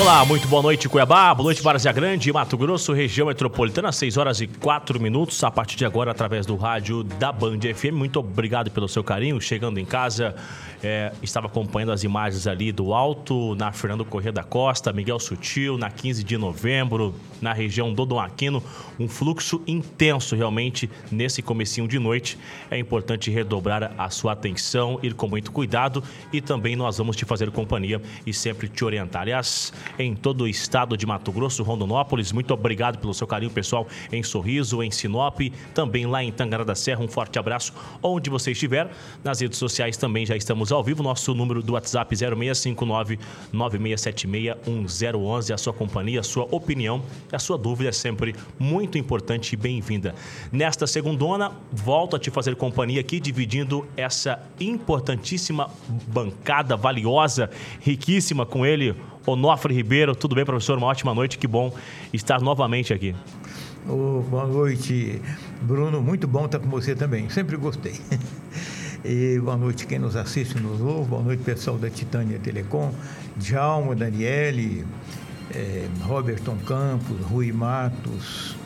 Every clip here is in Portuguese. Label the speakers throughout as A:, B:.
A: Olá, muito boa noite, Cuiabá. Boa noite, Várzea Grande, Mato Grosso, região metropolitana, 6 horas e 4 minutos. A partir de agora, através do rádio da Band FM. Muito obrigado pelo seu carinho. Chegando em casa, é, estava acompanhando as imagens ali do alto, na Fernando Corrêa da Costa, Miguel Sutil, na 15 de novembro, na região do Dom Aquino. Um fluxo intenso realmente nesse comecinho de noite. É importante redobrar a sua atenção, ir com muito cuidado e também nós vamos te fazer companhia e sempre te orientar. Aliás, em todo o estado de Mato Grosso, Rondonópolis. Muito obrigado pelo seu carinho, pessoal, em Sorriso, em Sinop, também lá em Tangará da Serra. Um forte abraço onde você estiver. Nas redes sociais também já estamos ao vivo. Nosso número do WhatsApp 0659 9676 1011. A sua companhia, a sua opinião e a sua dúvida é sempre muito importante e bem-vinda. Nesta segundona, volto a te fazer companhia aqui, dividindo essa importantíssima bancada valiosa, riquíssima com ele, Onofre Ribeiro. Tudo bem, professor? Uma ótima noite, que bom estar novamente aqui.
B: Oh, boa noite, Bruno. Muito bom estar com você também. Sempre gostei. E boa noite quem nos assiste nos ouve. Boa noite, pessoal da Titânia Telecom. Djalma, Daniele, é, Roberton Campos, Rui Matos,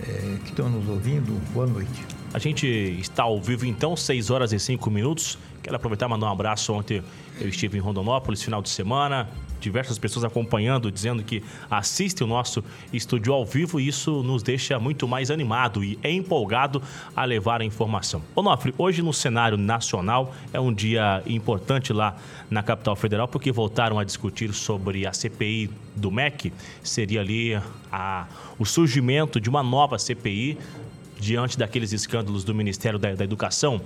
B: é, que estão nos ouvindo. Boa noite.
A: A gente está ao vivo então, 6 horas e 5 minutos. Quero aproveitar e mandar um abraço. Ontem eu estive em Rondonópolis, final de semana diversas pessoas acompanhando, dizendo que assistem o nosso estúdio ao vivo e isso nos deixa muito mais animado e empolgado a levar a informação. Onofre, hoje no cenário nacional é um dia importante lá na capital federal porque voltaram a discutir sobre a CPI do MEC, seria ali a, o surgimento de uma nova CPI diante daqueles escândalos do Ministério da, da Educação.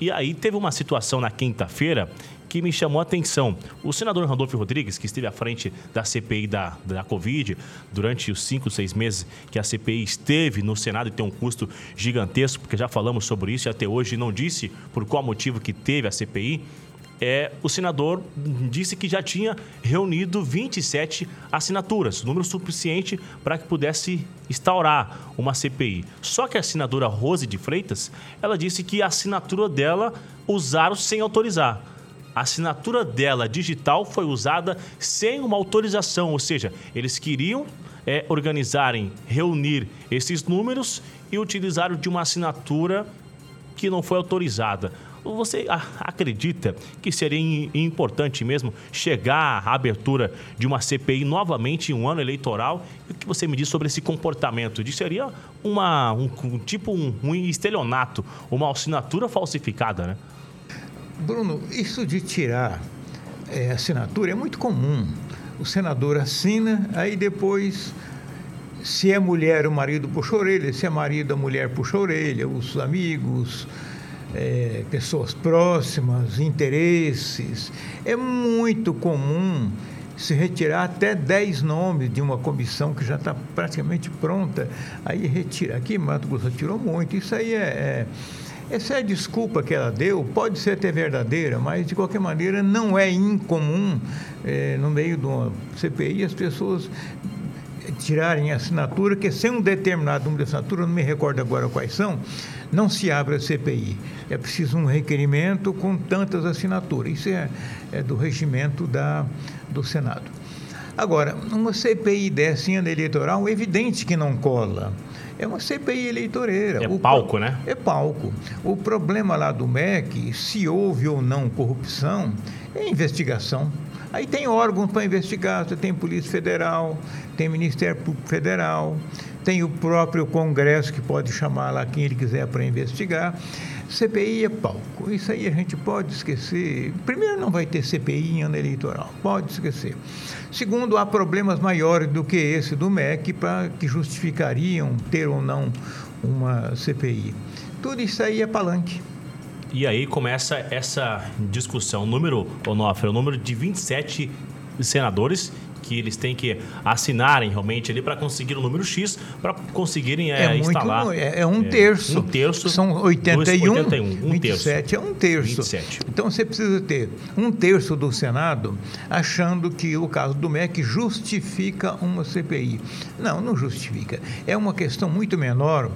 A: E aí teve uma situação na quinta-feira que me chamou a atenção. O senador Randolfo Rodrigues, que esteve à frente da CPI da, da Covid durante os cinco, seis meses que a CPI esteve no Senado e tem um custo gigantesco, porque já falamos sobre isso e até hoje não disse por qual motivo que teve a CPI. É, o senador disse que já tinha reunido 27 assinaturas, número suficiente para que pudesse instaurar uma CPI. Só que a senadora Rose de Freitas, ela disse que a assinatura dela usaram sem autorizar a assinatura dela digital foi usada sem uma autorização, ou seja, eles queriam é, organizarem, reunir esses números e utilizaram de uma assinatura que não foi autorizada. Você acredita que seria importante mesmo chegar à abertura de uma CPI novamente em um ano eleitoral? O que você me diz sobre esse comportamento? Disso seria uma, um, um tipo um, um estelionato, uma assinatura falsificada, né?
B: Bruno, isso de tirar é, assinatura é muito comum. O senador assina, aí depois, se é mulher, o marido puxa a orelha, se é marido, a mulher puxa a orelha, os amigos, é, pessoas próximas, interesses. É muito comum se retirar até 10 nomes de uma comissão que já está praticamente pronta. Aí retira. Aqui Mato Grosso tirou muito. Isso aí é, é essa é a desculpa que ela deu, pode ser até verdadeira, mas de qualquer maneira não é incomum é, no meio de uma CPI as pessoas tirarem assinatura, que sem um determinado número de assinatura, não me recordo agora quais são, não se abre a CPI. É preciso um requerimento com tantas assinaturas. Isso é, é do regimento da, do Senado. Agora, uma CPI dessa em ano eleitoral, é evidente que não cola. É uma CPI eleitoreira.
A: É o palco, né?
B: É palco. O problema lá do MEC, se houve ou não corrupção, é investigação. Aí tem órgãos para investigar, você tem Polícia Federal, tem Ministério Público Federal, tem o próprio Congresso que pode chamar lá quem ele quiser para investigar. CPI é palco. Isso aí a gente pode esquecer. Primeiro, não vai ter CPI em ano eleitoral. Pode esquecer. Segundo, há problemas maiores do que esse do MEC para que justificariam ter ou não uma CPI. Tudo isso aí é palanque.
A: E aí começa essa discussão. O número, Onofre, é o número de 27 senadores que eles têm que assinarem realmente ali para conseguir o número X, para conseguirem é, é instalar.
B: É, é, um é, terço.
A: Um terço.
B: São 81.
A: 81 um
B: 27 terço. é um terço.
A: 27.
B: Então você precisa ter um terço do Senado achando que o caso do MEC justifica uma CPI. Não, não justifica. É uma questão muito menor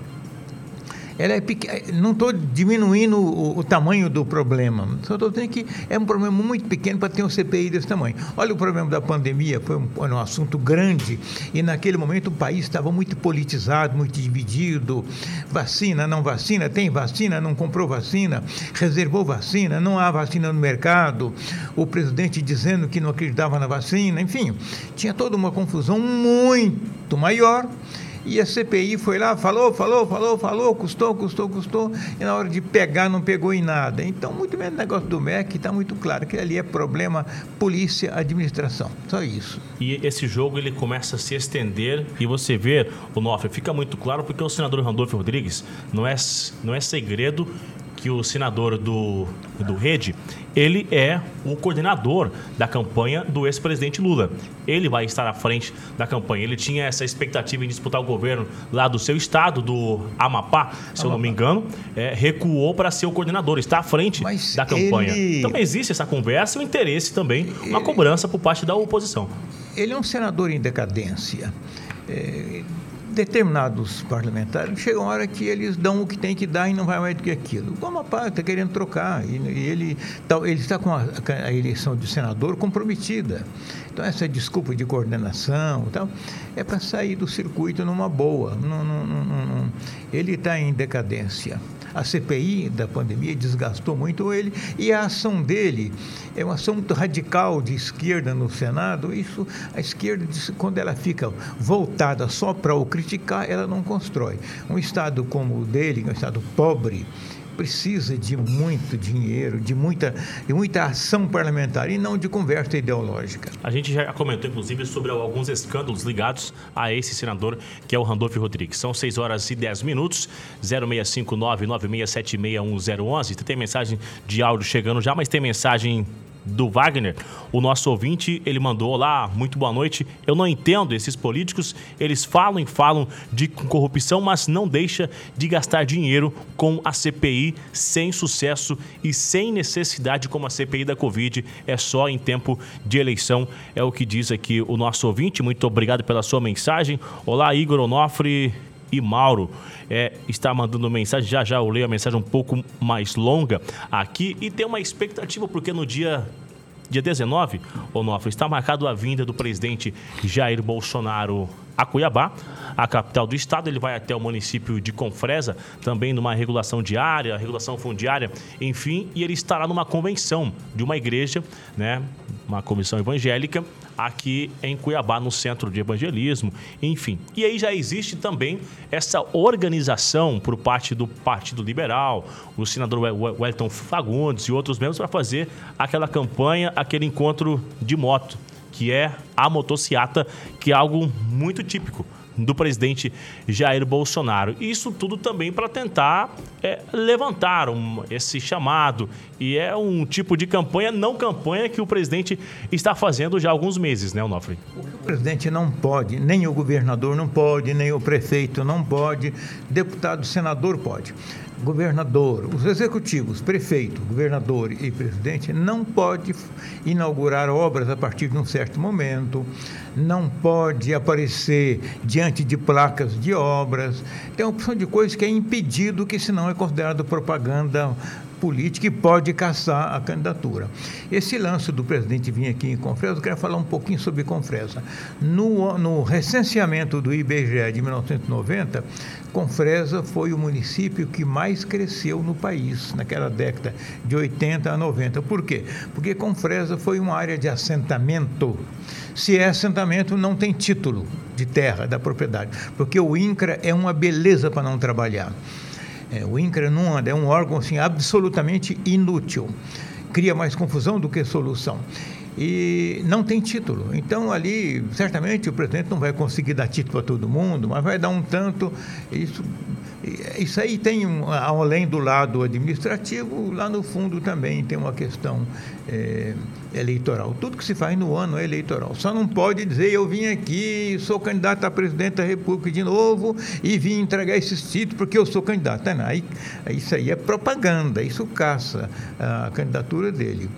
B: ela é. Não estou diminuindo o, o, tamanho do problema, só estou dizendo que é um problema muito pequeno para ter um CPI desse tamanho. Olha o problema da pandemia, foi um, um assunto grande e naquele momento o país estava muito politizado, muito dividido. Vacina, não vacina, tem vacina, não comprou vacina, reservou vacina, não há vacina no mercado. O presidente dizendo que não acreditava na vacina, enfim, tinha toda uma confusão muito maior. E a CPI foi lá, falou, falou, falou, falou, custou, custou, custou, e na hora de pegar não pegou em nada. Então, muito menos negócio do MEC está muito claro que ali é problema polícia, administração. Só isso.
A: E esse jogo ele começa a se estender e você vê, o Nofre, fica muito claro porque o senador Randolfo Rodrigues não é, não é segredo que o senador do, do Rede, ele é o coordenador da campanha do ex-presidente Lula. Ele vai estar à frente da campanha. Ele tinha essa expectativa em disputar o governo lá do seu estado, do Amapá, se Amapá. eu não me engano, é, recuou para ser o coordenador, está à frente Mas da campanha. Ele... Então existe essa conversa e o interesse também, uma cobrança por parte da oposição.
B: Ele é um senador em decadência. É, determinados parlamentares, chega uma hora que eles dão o que tem que dar e não vai mais do que aquilo. O Amapá está querendo trocar e, e ele, tá, ele está com a, a, eleição de senador comprometida. Então, essa desculpa de coordenação tal, é para sair do circuito numa boa. Ele está em decadência. A CPI da pandemia desgastou muito ele e a ação dele é uma ação muito radical de esquerda no Senado. Isso, a esquerda, quando ela fica voltada só para o criticar, ela não constrói. Um Estado como o dele, um Estado pobre, precisa de muito dinheiro, de muita, de muita ação parlamentar e não de conversa ideológica.
A: A gente já comentou, inclusive, sobre alguns escândalos ligados a esse senador, que é o Randolph Rodrigues. São 6 horas e 10 minutos, 0659 96761011. Tem mensagem de áudio chegando já, mas tem mensagem do Wagner, o nosso ouvinte, ele mandou lá, muito boa noite. Eu não entendo esses políticos, eles falam e falam de corrupção, mas não deixa de gastar dinheiro com a CPI sem sucesso e sem necessidade como a CPI da Covid, é só em tempo de eleição, é o que diz aqui o nosso ouvinte. Muito obrigado pela sua mensagem. Olá, Igor Onofre e Mauro é, está mandando mensagem. Já já eu leio a mensagem um pouco mais longa aqui e tem uma expectativa, porque no dia dia 19, Onofre, está marcado a vinda do presidente Jair Bolsonaro a Cuiabá, a capital do estado. Ele vai até o município de Confresa, também numa regulação diária, regulação fundiária, enfim, e ele estará numa convenção de uma igreja, né, uma comissão evangélica, aqui em Cuiabá, no Centro de Evangelismo, enfim. E aí já existe também essa organização por parte do Partido Liberal, o senador Wellington Fagundes e outros membros para fazer aquela campanha, aquele encontro de moto, que é a motociata, que é algo muito típico do presidente Jair Bolsonaro. Isso tudo também para tentar é, levantar um, esse chamado. E é um tipo de campanha, não campanha, que o presidente está fazendo já há alguns meses, né, Onofre?
B: O presidente não pode, nem o governador não pode, nem o prefeito não pode, deputado, senador pode governador, os executivos, prefeito, governador e presidente não pode inaugurar obras a partir de um certo momento, não pode aparecer diante de placas de obras, tem uma opção de coisas que é impedido, que senão é considerado propaganda política e pode caçar a candidatura. Esse lance do presidente vir aqui em Confresa, eu quero falar um pouquinho sobre Confresa. No, no recenseamento do IBGE de 1990, Confresa foi o município que mais cresceu no país naquela década de 80 a 90. Por quê? Porque Confresa foi uma área de assentamento. Se é assentamento, não tem título de terra, da propriedade, porque o INCRA é uma beleza para não trabalhar. É, o INCRA não anda, é um órgão assim, absolutamente inútil. Cria mais confusão do que solução e não tem título. Então, ali, certamente o presidente não vai conseguir dar título para todo mundo, mas vai dar um tanto. Isso, isso aí tem, um, além do lado administrativo, lá no fundo também tem uma questão é, eleitoral. Tudo que se faz no ano é eleitoral. Só não pode dizer eu vim aqui, sou candidato a presidente da República de novo e vim entregar esses títulos porque eu sou candidato. Não, aí, isso aí é propaganda, isso caça a candidatura dele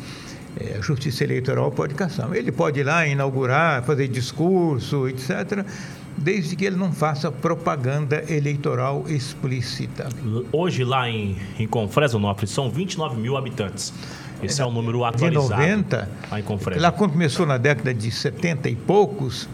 B: é, a Justiça Eleitoral pode caçar. Ele pode ir lá inaugurar, fazer discurso, etc., desde que ele não faça propaganda eleitoral explícita.
A: Hoje, lá em, em Confresnópolis, são 29 mil habitantes. Esse é o número atualizado.
B: De 90, lá, em Confresno. lá quando começou na década de 70 e poucos,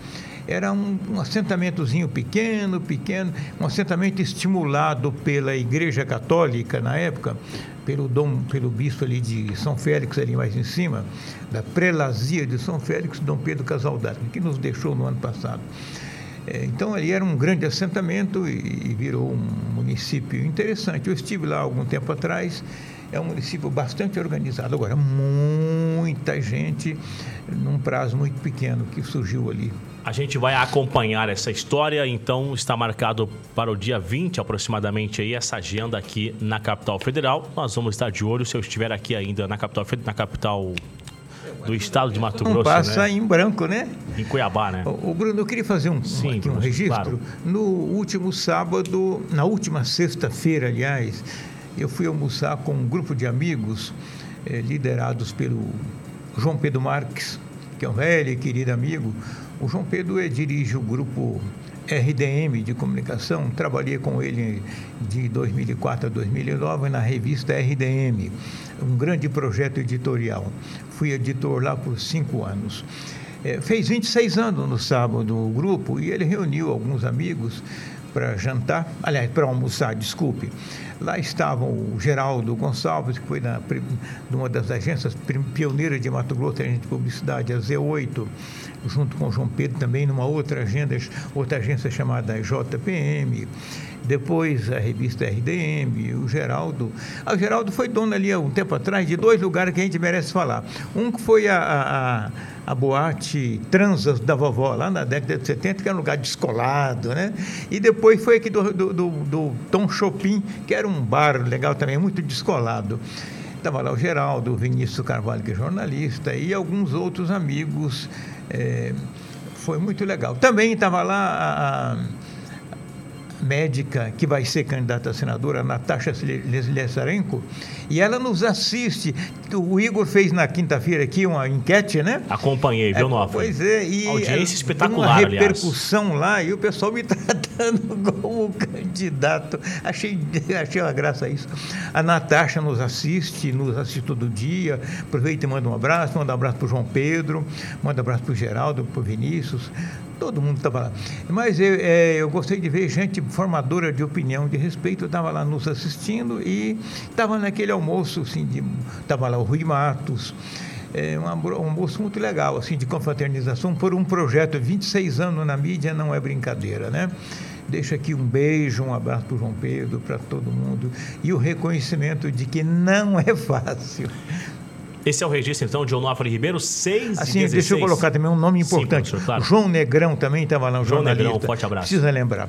B: era um, um, assentamentozinho pequeno, pequeno, um assentamento estimulado pela Igreja Católica na época, pelo dom, pelo bispo ali de São Félix ali mais em cima, da prelazia de São Félix, Dom Pedro Casaldato, que nos deixou no ano passado. É, então ali era um grande assentamento e, virou um município interessante. Eu estive lá algum tempo atrás é um município bastante organizado. Agora, muita gente num prazo muito pequeno que surgiu ali.
A: A gente vai acompanhar essa história, então está marcado para o dia 20 aproximadamente aí essa agenda aqui na capital federal. Nós vamos estar de olho se eu estiver aqui ainda na capital na capital do estado de Mato Grosso, Não
B: passa
A: né?
B: em branco, né?
A: Em Cuiabá, né?
B: O, Bruno, eu queria fazer um, Sim, aqui um registro. Claro. No último sábado, na última sexta-feira, aliás, eu fui almoçar com um grupo de amigos eh, liderados pelo João Pedro Marques, que é um velho e querido amigo. O João Pedro eh, dirige o grupo RDM de comunicação, trabalhei com ele de 2004 a 2009 na revista RDM, um grande projeto editorial. Fui editor lá por cinco anos. É, fez 26 anos no sábado o grupo e ele reuniu alguns amigos para jantar, aliás, para almoçar, desculpe. Lá estavam o Geraldo Gonçalves, que foi na, uma das agências pioneiras de Mato Grosso, agente de publicidade, a Z8, junto com o João Pedro também numa outra agenda, outra agência chamada JPM. Depois a revista RDM, o Geraldo. Ah, o Geraldo foi dono ali há um tempo atrás de dois lugares que a gente merece falar. Um que foi a, a a boate Transas da vovó, lá na década de 70, que era um lugar descolado, né? E depois foi aqui do, do, do, do Tom Chopin, que era um bar legal também, muito descolado. Estava lá o Geraldo, o Vinícius Carvalho, que é jornalista, e alguns outros amigos. É, foi muito legal. Também estava lá a médica que vai ser candidata a senadora, Natasha Lesarenko, e ela nos assiste. O Igor fez na quinta-feira aqui uma enquete, né?
A: Acompanhei, viu, é, Nova?
B: Pois é,
A: e audiência espetacular,
B: uma repercussão aliás. lá e o pessoal me tratando como candidato. Achei, achei uma graça isso. A Natasha nos assiste, nos assiste todo dia. Aproveita e manda um abraço, manda um abraço para o João Pedro, manda um abraço para o Geraldo, para o Vinícius todo mundo estava lá. Mas eu, é, eu gostei de ver gente formadora de opinião, de respeito, estava lá nos assistindo e estava naquele almoço, assim, estava lá o Rui Matos, é, um, almoço muito legal, assim, de confraternização por um projeto, 26 anos na mídia não é brincadeira, né? Deixa aqui um beijo, um abraço para o João Pedro, para todo mundo e o reconhecimento de que não é fácil.
A: Esse é o registro, então, de Onofre Ribeiro, 6
B: assim, e deixa eu colocar também um nome importante. Sim, claro. João Negrão também estava lá, um João jornalista. Negrão,
A: forte abraço.
B: Precisa lembrar.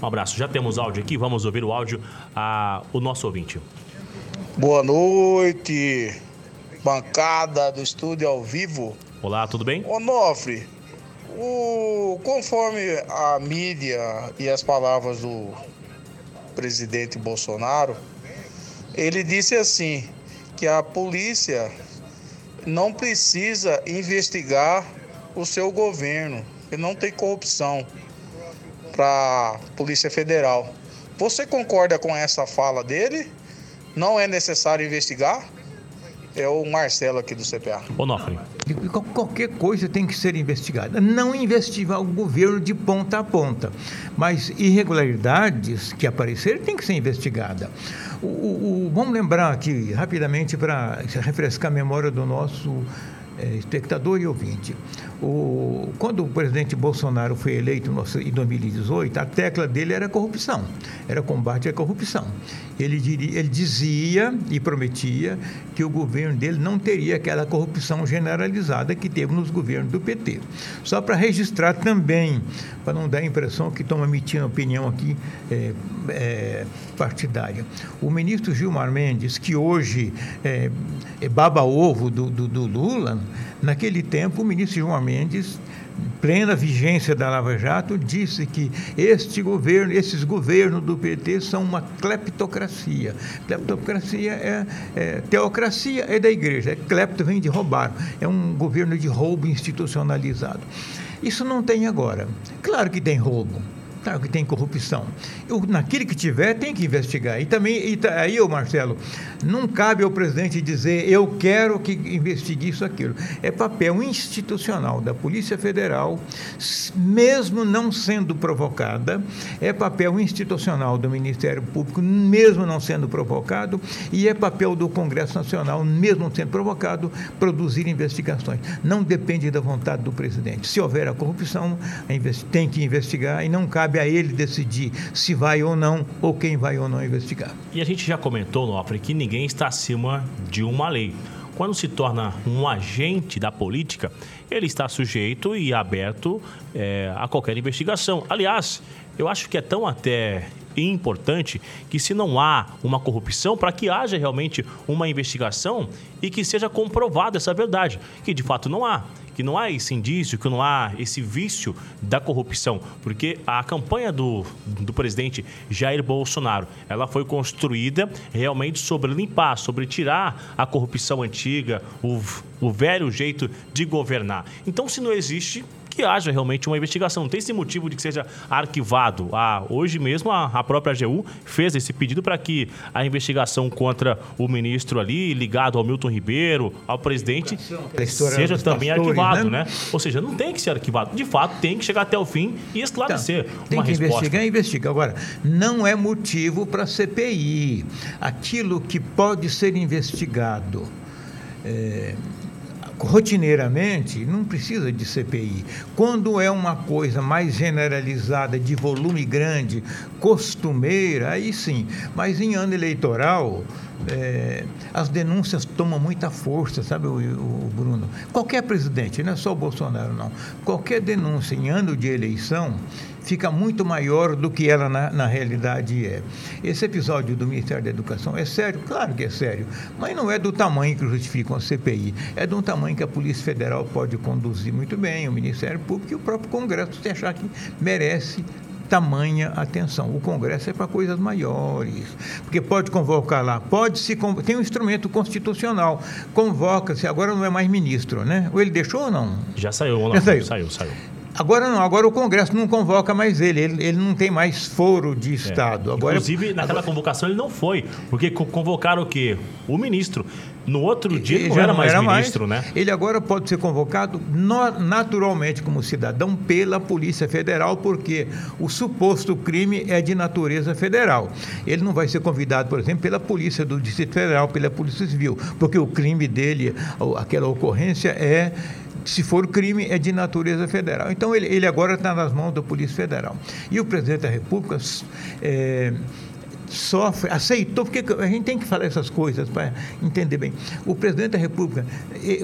A: Um abraço. Já temos áudio aqui, vamos ouvir o áudio a o nosso ouvinte.
C: Boa noite, bancada do estúdio ao vivo.
A: Olá, tudo bem?
C: Onofre, o, conforme a mídia e as palavras do presidente Bolsonaro, ele disse assim que a polícia não precisa investigar o seu governo, que não tem corrupção para Polícia Federal. Você concorda com essa fala dele? Não é necessário investigar? É o Marcelo aqui do CPA.
A: Onofre.
B: Qualquer coisa tem que ser investigada. Não investigar o governo de ponta a ponta, mas irregularidades que aparecerem tem que ser investigada. O, o, o, vamos lembrar aqui rapidamente para refrescar a memória do nosso é, espectador e ouvinte. O, quando o presidente Bolsonaro foi eleito em 2018, a tecla dele era corrupção, era combate à corrupção. Ele, diria, ele dizia e prometia que o governo dele não teria aquela corrupção generalizada que teve nos governos do PT. Só para registrar também, para não dar a impressão que estão emitindo opinião aqui é, é, partidária. O ministro Gilmar Mendes, que hoje é, é baba-ovo do, do, do Lula, Naquele tempo, o ministro João Mendes plena vigência da Lava Jato, disse que este governo, esses governos do PT são uma cleptocracia. Cleptocracia é, é teocracia é da igreja, é clepto vem de roubar, é um governo de roubo institucionalizado. Isso não tem agora. Claro que tem roubo. Claro que tem corrupção. Eu, naquele que tiver, tem que investigar. E também, e tá, aí, ô Marcelo, não cabe ao presidente dizer eu quero que investigue isso, aquilo. É papel institucional da Polícia Federal, mesmo não sendo provocada, é papel institucional do Ministério Público, mesmo não sendo provocado, e é papel do Congresso Nacional, mesmo sendo provocado, produzir investigações. Não depende da vontade do presidente. Se houver a corrupção, tem que investigar e não cabe cabe a ele decidir se vai ou não, ou quem vai ou não investigar.
A: E a gente já comentou, Nofre, que ninguém está acima de uma lei. Quando se torna um agente da política, ele está sujeito e aberto é, a qualquer investigação. Aliás, eu acho que é tão até importante que se não há uma corrupção, para que haja realmente uma investigação e que seja comprovada essa verdade, que de fato não há que não há esse indício, que não há esse vício da corrupção, porque a campanha do, do presidente Jair Bolsonaro, ela foi construída realmente sobre limpar, sobre tirar a corrupção antiga, o, o velho jeito de governar. Então, se não existe, que haja realmente uma investigação. Não tem esse motivo de que seja arquivado. Ah, hoje mesmo a, a própria AGU fez esse pedido para que a investigação contra o ministro ali, ligado ao Milton Ribeiro, ao presidente, seja também pastores, arquivado, né? né? Ou seja, não tem que ser arquivado. De fato, tem que chegar até o fim e esclarecer então,
B: tem
A: uma
B: que
A: resposta.
B: investigar, investiga. Agora, não é motivo para CPI. Aquilo que pode ser investigado. É, rotineiramente, não precisa de CPI. Quando é uma coisa mais generalizada, de volume grande, costumeira, aí sim. Mas em ano eleitoral, é, as denúncias tomam muita força, sabe, o, o, Bruno? Qualquer presidente, não é só o Bolsonaro, não. Qualquer denúncia em ano de eleição fica muito maior do que ela na, na realidade é. Esse episódio do Ministério da Educação é sério? Claro que é sério, mas não é do tamanho que justifica uma CPI. É de um tamanho que a Polícia Federal pode conduzir muito bem, o Ministério Público e o próprio Congresso, se achar que merece tamanha atenção. O Congresso é para coisas maiores, porque pode convocar lá, pode se tem um instrumento constitucional, convoca-se, agora não é mais ministro, né? Ou ele deixou ou não?
A: Já saiu, Já saiu, saiu. saiu.
B: Agora não, agora o Congresso não convoca mais ele, ele, ele não tem mais foro de é. Estado. É. Agora,
A: Inclusive, naquela agora... convocação ele não foi, porque convocaram o quê? O ministro. No outro dia ele, ele não era mais era ministro, mais. né?
B: Ele agora pode ser convocado naturalmente como cidadão pela Polícia Federal, porque o suposto crime é de natureza federal. Ele não vai ser convidado, por exemplo, pela Polícia do Distrito Federal, pela Polícia Civil, porque o crime dele, aquela ocorrência é se for crime, é de natureza federal. Então, ele, ele agora está nas mãos da Polícia Federal. E o presidente da República é, sofre, aceitou, porque a gente tem que falar essas coisas para entender bem. O presidente da República,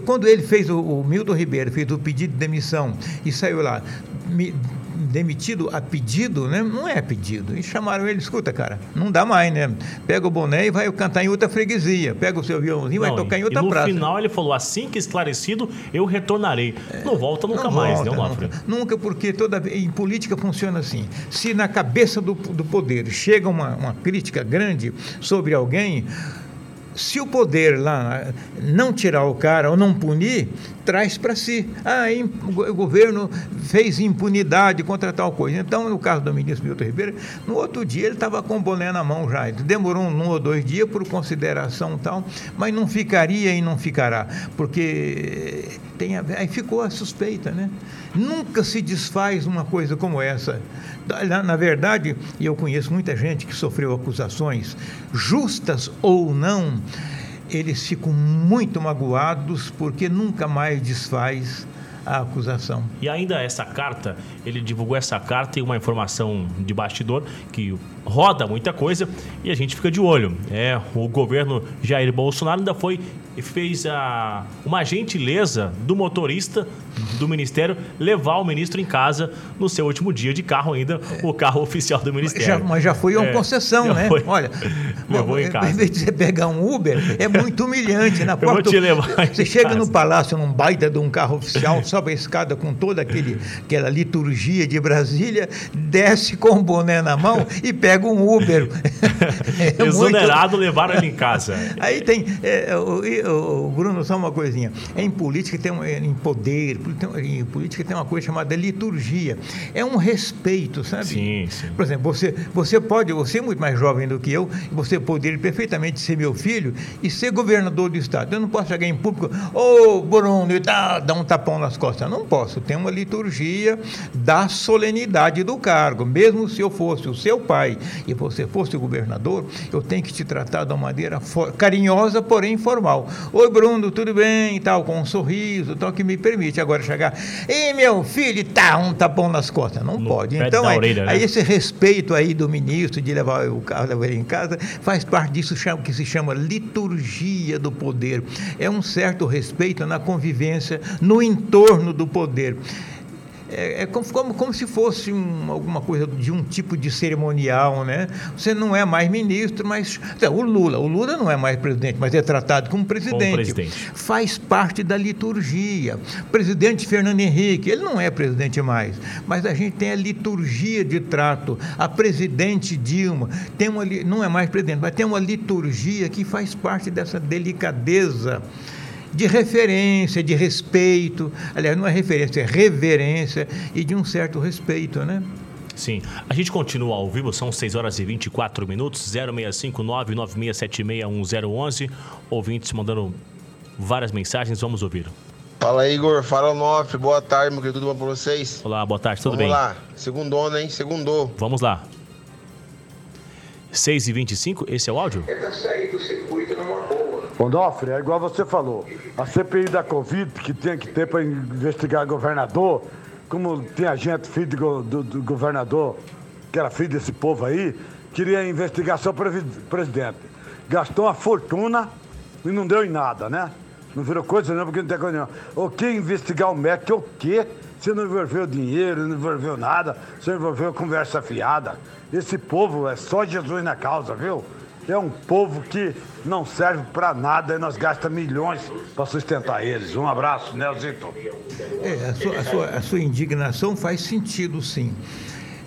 B: quando ele fez, o, o Milton Ribeiro fez o pedido de demissão e saiu lá, demitido a pedido, né? Não é pedido. E chamaram ele, escuta, cara, não dá mais, né? Pega o boné e vai cantar em outra freguesia. Pega o seu violãozinho e vai tocar em outra
A: no
B: praça.
A: No final ele falou, assim que esclarecido, eu retornarei. É, não volta nunca não mais, volta, né,
B: Nunca, nunca, porque toda em política funciona assim. Se na cabeça do, do poder chega uma, uma crítica grande sobre alguém, se o poder lá não tirar o cara ou não punir, traz para si. Ah, o governo fez impunidade contra tal coisa. Então, no caso do ministro Milton Ribeiro, no outro dia ele estava com o boné na mão já. Demorou um ou dois dias por consideração tal, mas não ficaria e não ficará, porque tem a, aí ficou a suspeita, né? Nunca se desfaz uma coisa como essa. Na, na verdade, e eu conheço muita gente que sofreu acusações, justas ou não, eles ficam muito magoados porque nunca mais desfaz a acusação.
A: E ainda essa carta, ele divulgou essa carta e uma informação de bastidor que roda muita coisa e a gente fica de olho. É, o governo Jair Bolsonaro ainda foi fez a, uma gentileza do motorista do Ministério levar o ministro em casa no seu último dia de carro ainda, o carro oficial do Ministério.
B: Já, mas já foi uma é, concessão, né? Foi. Olha,
A: levou em casa. Em vez
B: de você pegar um Uber, é muito humilhante. Na porta,
A: Eu vou te levar
B: Você chega casa. no palácio num baita de um carro oficial, sobe a escada com toda aquele, aquela liturgia de Brasília, desce com o boné na mão e pega um Uber.
A: É Exonerado muito... levaram ele em casa.
B: Aí tem, é, o, o, Bruno, só uma coisinha. Em política tem um, em poder, em política tem uma coisa chamada liturgia. É um respeito, sabe?
A: Sim, sim.
B: Por exemplo, você, você pode, você é muito mais jovem do que eu, você poderia perfeitamente ser meu filho e ser governador do estado. Eu não posso chegar em público, ô oh, Bruno, e dar um tapão nas costas. Não posso. Tem uma liturgia da solenidade do cargo. Mesmo se eu fosse o seu pai e você fosse o governador, eu tenho que te tratar de uma maneira carinhosa, porém formal. Oi, Bruno, tudo bem? E tal, com um sorriso, tal, que me permite agora chegar. E meu filho, tá, um tapão nas costas. Não no pode. Então, aí, orelha, né? aí, esse respeito aí do ministro de levar o carro levar ele em casa faz parte disso que se chama liturgia do poder. É um certo respeito na convivência, no entorno do poder é, é como, como, como, se fosse um, alguma coisa de um tipo de cerimonial, né? Você não é mais ministro, mas o Lula, o Lula não é mais presidente, mas é tratado como presidente. Como
A: presidente.
B: Faz parte da liturgia. Presidente Fernando Henrique, ele não é presidente mais, mas a gente tem a liturgia de trato. A presidente Dilma tem uma, não é mais presidente, mas tem uma liturgia que faz parte dessa delicadeza de referência, de respeito. Aliás, não é referência, é reverência e de um certo respeito, né?
A: Sim. A gente continua ao vivo, são 6 horas e 24 minutos, 0659 96761011. Ouvintes mandando várias mensagens, vamos ouvir.
D: Fala Igor, fala Nof, boa tarde, meu querido, tudo bom pra vocês?
A: Olá, boa tarde, tudo
D: vamos
A: bem?
D: Vamos lá, segundona, hein? Segundou.
A: Vamos lá. 6 e 25 esse é o áudio? É da saída do
E: circuito numa boa. Onofre, é igual você falou. A CPI da Covid que tinha que ter para investigar governador, como tinha gente filho do, do, do, governador, que era filho desse povo aí, queria investigar só o presidente. Gastou uma fortuna e não deu em nada, né? Não virou coisa não, porque não tem coisa nenhuma. O que investigar o MEC? O quê? Você não envolveu dinheiro, não envolveu nada, você envolveu conversa fiada. Esse povo é só Jesus na causa, viu? É um povo que não serve para nada e nós gastamos milhões para sustentar eles. Um abraço, Nelzito.
B: É, a sua, a, sua, a sua indignação faz sentido, sim.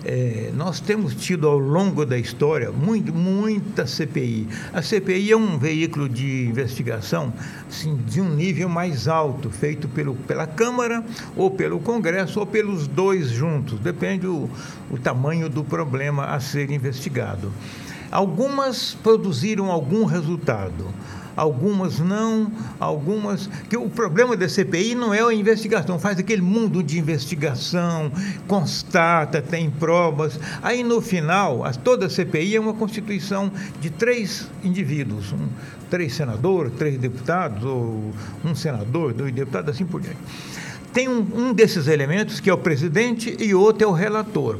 B: É, nós temos tido ao longo da história muito, muita CPI. A CPI é um veículo de investigação assim, de um nível mais alto, feito pelo, pela Câmara, ou pelo Congresso, ou pelos dois juntos, depende o, o tamanho do problema a ser investigado. Algumas produziram algum resultado, algumas não, algumas. que O problema da CPI não é a investigação, faz aquele mundo de investigação, constata, tem provas. Aí no final, toda a CPI é uma constituição de três indivíduos, um, três senadores, três deputados, ou um senador, dois deputados, assim por diante. Tem um, um desses elementos que é o presidente e outro é o relator.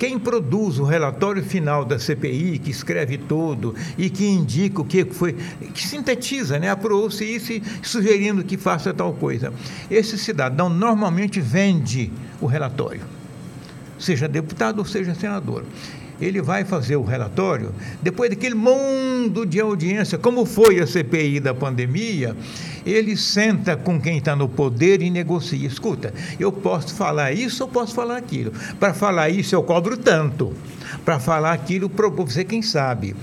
B: Quem produz o relatório final da CPI, que escreve tudo e que indica o que foi, que sintetiza, né? Apurou-se isso sugerindo que faça tal coisa. Esse cidadão normalmente vende o relatório, seja deputado ou seja senador ele vai fazer o relatório, depois daquele mundo de audiência, como foi a CPI da pandemia, ele senta com quem está no poder e negocia. Escuta, eu posso falar isso ou posso falar aquilo. Para falar isso, eu cobro tanto. Para falar aquilo, você quem sabe.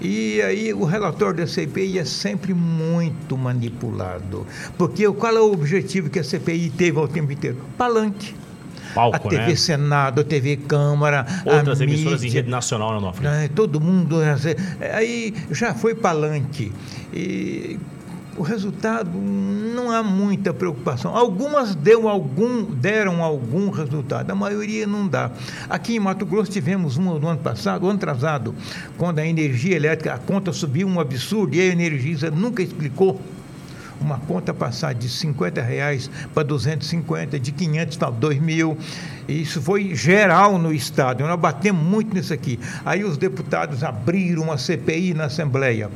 B: E aí o relatório da CPI é sempre muito manipulado. Porque qual é o objetivo que a CPI teve ao tempo inteiro? Palanque
A: palco,
B: a TV
A: né?
B: Senado, a TV Câmara,
A: outras
B: a
A: emissoras
B: mídia,
A: em rede nacional, não,
B: né? Todo mundo aí já foi palanque e o resultado não há muita preocupação. Algumas deu algum, deram algum resultado, a maioria não dá. Aqui em Mato Grosso tivemos uma no ano passado, ano atrasado, quando a energia elétrica, a conta subiu um absurdo e a Energisa nunca explicou uma conta passar de 50 reais para 250, de 500 para 2 mil. Isso foi geral no Estado. Nós batemos muito nisso aqui. Aí os deputados abriram uma CPI na Assembleia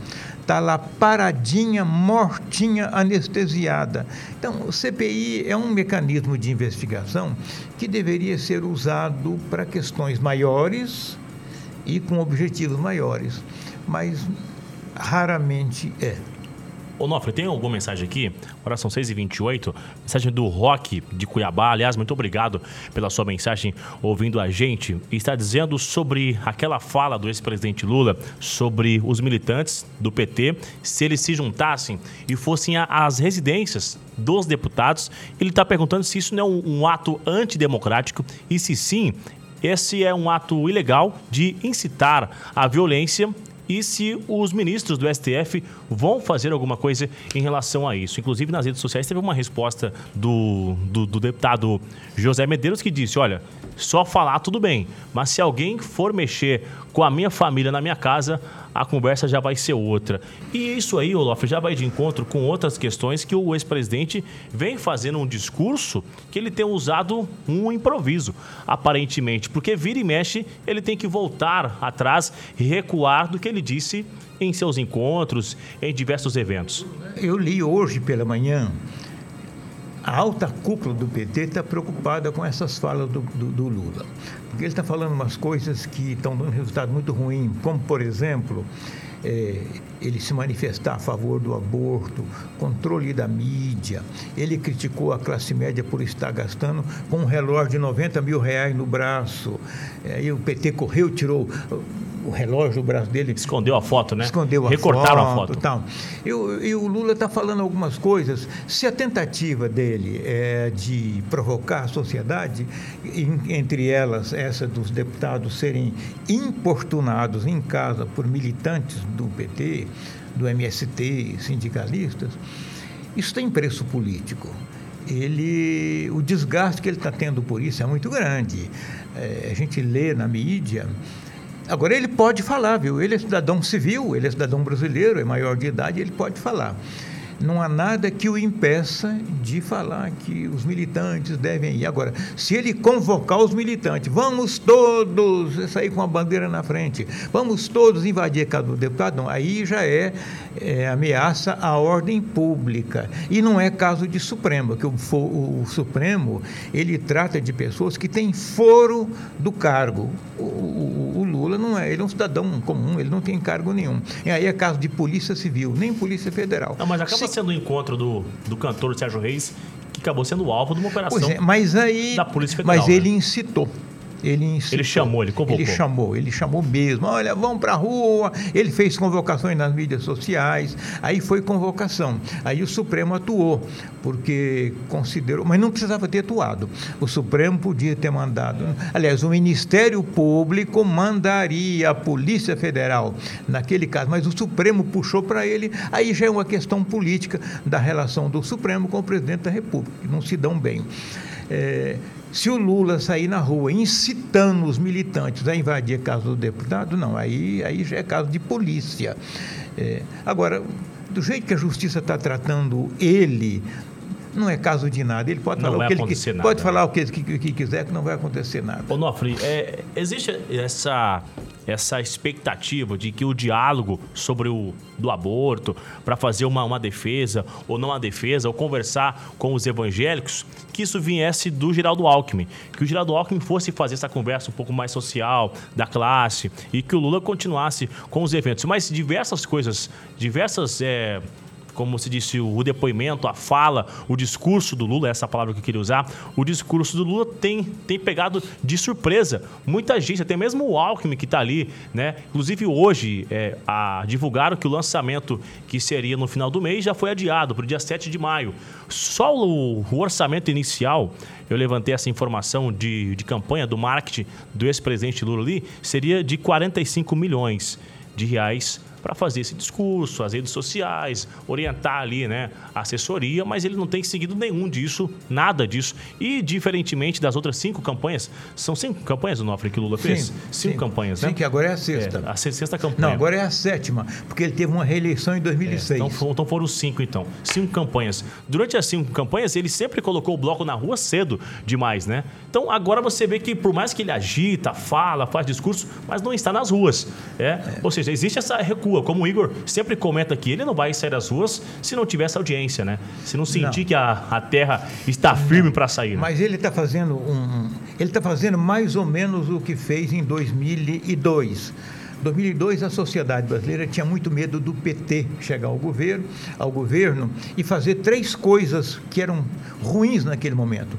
B: está lá paradinha, mortinha, anestesiada. Então, o CPI é um mecanismo de investigação que deveria ser usado para questões maiores e com objetivos maiores, mas raramente é.
A: Ô, Nofre, tem alguma mensagem aqui? Agora são 6h28. Mensagem do Rock de Cuiabá. Aliás, muito obrigado pela sua mensagem ouvindo a gente. Está dizendo sobre aquela fala do ex-presidente Lula sobre os militantes do PT, se eles se juntassem e fossem às residências dos deputados. Ele está perguntando se isso não é um, um ato antidemocrático e se sim, esse é um ato ilegal de incitar a violência e se os ministros do STF vão fazer alguma coisa em relação a isso. Inclusive, nas redes sociais teve uma resposta do, do, do deputado José Medeiros que disse: olha, só falar tudo bem, mas se alguém for mexer com a minha família na minha casa, a conversa já vai ser outra. E isso aí, Olof, já vai de encontro com outras questões que o ex-presidente vem fazendo um discurso que ele tem usado um improviso, aparentemente, porque vira e mexe, ele tem que voltar atrás e recuar do que ele disse em seus encontros, em diversos eventos.
B: Eu li hoje pela manhã a alta cúpula do PT está preocupada com essas falas do, do, do Lula. Porque ele está falando umas coisas que estão dando resultado muito ruim, como, por exemplo, é, ele se manifestar a favor do aborto, controle da mídia. Ele criticou a classe média por estar gastando com um relógio de 90 mil reais no braço. Aí o PT correu, tirou o relógio do braço dele.
A: Escondeu a foto, né?
B: Escondeu a
A: Recortaram
B: foto.
A: a foto.
B: Tal. E, e o Lula está falando algumas coisas. Se a tentativa dele é de provocar a sociedade, entre elas essa dos deputados serem importunados em casa por militantes do PT, do MST, sindicalistas, isso tem preço político ele, o desgaste que ele está tendo por isso é muito grande. É, a gente lê na mídia Agora, ele pode falar, viu? Ele é cidadão civil, ele é cidadão brasileiro, é maior de idade, ele pode falar não há nada que o impeça de falar que os militantes devem ir. Agora, se ele convocar os militantes, vamos todos sair com a bandeira na frente, vamos todos invadir a casa do deputado, não, aí já é, é ameaça à ordem pública. E não é caso de Supremo, que o, o, o Supremo ele trata de pessoas que têm foro do cargo. O, o, o, Lula não é, ele é um cidadão comum, ele não tem cargo nenhum. E aí é caso de Polícia Civil, nem Polícia Federal.
A: Não, mas acaba Está sendo o encontro do, do cantor Sérgio Reis, que acabou sendo alvo de uma operação
B: é, mas aí, da Polícia Federal. Mas ele né? incitou. Ele, incitou,
A: ele chamou, ele convocou.
B: Ele chamou, ele chamou mesmo. Olha, vamos para a rua. Ele fez convocações nas mídias sociais. Aí foi convocação. Aí o Supremo atuou, porque considerou. Mas não precisava ter atuado. O Supremo podia ter mandado. Aliás, o Ministério Público mandaria a Polícia Federal naquele caso, mas o Supremo puxou para ele. Aí já é uma questão política da relação do Supremo com o presidente da República, que não se dão bem. É, se o Lula sair na rua incitando os militantes a invadir a casa do deputado, não, aí, aí já é caso de polícia. É, agora, do jeito que a justiça está tratando ele, não é caso de nada. Ele pode falar, o que, ele, nada, pode falar o que, que, que, quiser, que não vai acontecer nada.
A: Ô, Nofre, é, existe essa, essa expectativa de que o diálogo sobre o do aborto, para fazer uma, uma defesa ou não uma defesa, ou conversar com os evangélicos, que isso viesse do Geraldo Alckmin. Que o Geraldo Alckmin fosse fazer essa conversa um pouco mais social, da classe, e que o Lula continuasse com os eventos. Mas diversas coisas, diversas. É, como se disse, o depoimento, a fala, o discurso do Lula, essa palavra que eu queria usar, o discurso do Lula tem, tem pegado de surpresa muita gente, até mesmo o Alckmin que está ali, né? Inclusive hoje é, a, divulgaram que o lançamento que seria no final do mês já foi adiado para o dia 7 de maio. Só o, o orçamento inicial, eu levantei essa informação de, de campanha do marketing do ex-presidente Lula ali, seria de 45 milhões de reais para fazer esse discurso, as redes sociais, orientar ali, né, a assessoria, mas ele não tem seguido nenhum disso, nada disso. E diferentemente das outras cinco campanhas, são cinco campanhas, Nofre, que Lula fez?
B: Sim,
A: cinco
B: sim.
A: campanhas,
B: Sim,
A: né?
B: que agora é a sexta.
A: É, a sexta campanha.
B: Não, agora é a sétima, porque ele teve uma reeleição em 2006.
A: Então, for- então foram cinco, então. Cinco campanhas. Durante as cinco campanhas, ele sempre colocou o bloco na rua cedo demais, né? Então agora você vê que, por mais que ele agita, fala, faz discurso, mas não está nas ruas. É? Ou seja, existe essa recua. Como o Igor sempre comenta aqui, ele não vai sair das ruas se não tiver essa audiência, né? Se não sentir
B: Não.
A: que a, a terra está firme para sair. né?
B: Mas ele está fazendo um, ele está fazendo mais ou menos o que fez em 2002. 2002 a sociedade brasileira tinha muito medo do PT chegar ao governo, ao governo e fazer três coisas que eram ruins naquele momento.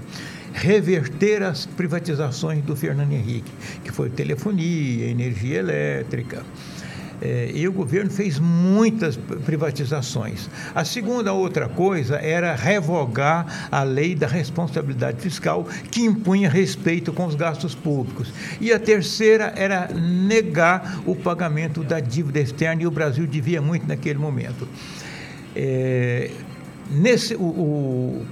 B: Reverter as privatizações do Fernando Henrique, que foi telefonia, energia elétrica. É, e o governo fez muitas privatizações. A segunda outra coisa era revogar a lei da responsabilidade fiscal, que impunha respeito com os gastos públicos. E a terceira era negar o pagamento da dívida externa, e o Brasil devia muito naquele momento. É, nesse, o, o-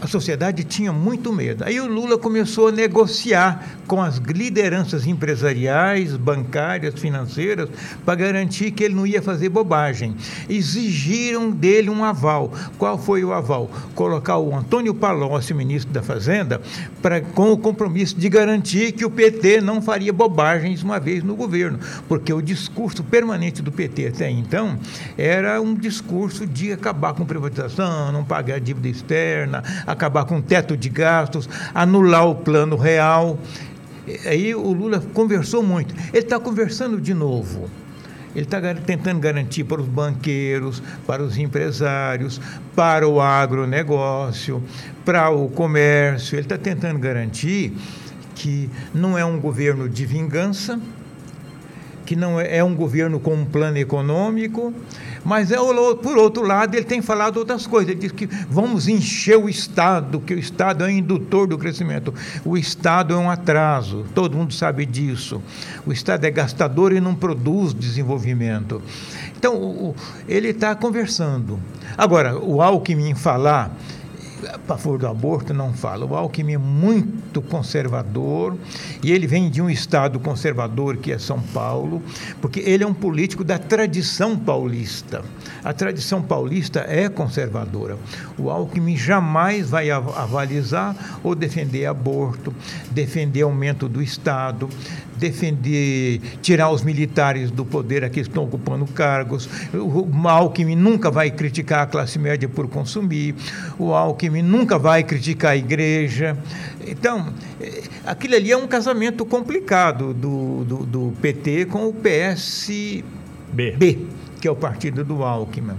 B: a sociedade tinha muito medo. Aí o Lula começou a negociar com as lideranças empresariais, bancárias, financeiras, para garantir que ele não ia fazer bobagem. Exigiram dele um aval. Qual foi o aval? Colocar o Antônio Palocci, ministro da Fazenda, pra, com o compromisso de garantir que o PT não faria bobagens uma vez no governo, porque o discurso permanente do PT até então era um discurso de acabar com privatização, não pagar dívida externa, acabar com o teto de gastos, anular o plano real. Aí o Lula conversou muito. Ele está conversando de novo. Ele está tentando garantir para os banqueiros, para os empresários, para o agronegócio, para o comércio. Ele está tentando garantir que não é um governo de vingança, que não é, é um governo com um plano econômico, mas é, por outro lado ele tem falado outras coisas. Ele diz que vamos encher o Estado, que o Estado é indutor do crescimento. O Estado é um atraso, todo mundo sabe disso. O Estado é gastador e não produz desenvolvimento. Então ele está conversando. Agora, o Alckmin falar a favor do aborto não fala. O Alckmin é muito conservador e ele vem de um estado conservador que é São Paulo, porque ele é um político da tradição paulista. A tradição paulista é conservadora. O Alckmin jamais vai av- avalizar ou defender aborto, defender aumento do Estado, defender tirar os militares do poder aqui que estão ocupando cargos. O o Alckmin nunca vai criticar a classe média por consumir. O Alckmin nunca vai criticar a igreja. Então, eh, aquilo ali é um casamento complicado do, do, do PT com o PSB,
A: B.
B: que é o partido do Alckmin.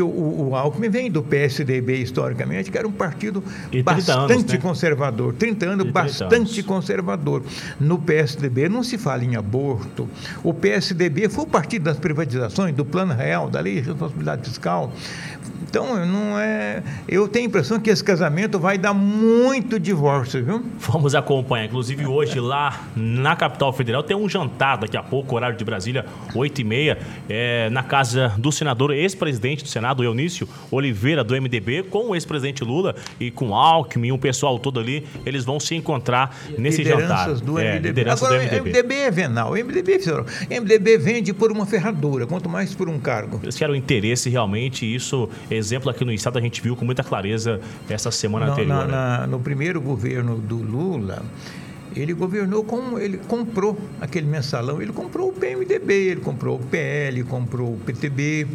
B: Que o, o, Alckmin vem do PSDB historicamente, que era um partido
A: E 30 anos,
B: bastante
A: né?
B: conservador. 30 anos,
A: E 30
B: bastante
A: anos.
B: conservador. No PSDB não se fala em aborto. O PSDB foi o partido das privatizações, do Plano Real, da Lei de Responsabilidade Fiscal. Então, não é. Eu tenho a impressão que esse casamento vai dar muito divórcio, viu?
A: Vamos acompanhar. Inclusive, hoje lá na capital federal tem um jantar daqui a pouco, horário de Brasília, 8h30, é, na casa do senador, ex-presidente do Senado, Eunício Oliveira, do MDB, com o ex-presidente Lula e com Alckmin, o pessoal todo ali. Eles vão se encontrar nesse jantar.
B: lideranças do
A: É,
B: MDB. Agora,
A: do
B: o
A: MDB.
B: MDB é venal. O MDB, fizeram- MDB vende por uma ferradura, quanto mais por um cargo.
A: Eles querem o interesse realmente, e isso, exemplo aqui no estado, a gente viu com muita clareza essa semana
B: No,
A: anterior.
B: na-
A: né?
B: na- no primeiro governo do Lula, ele governou com. Ele comprou aquele mensalão, ele comprou o PMDB, ele comprou o PL, comprou o PTB.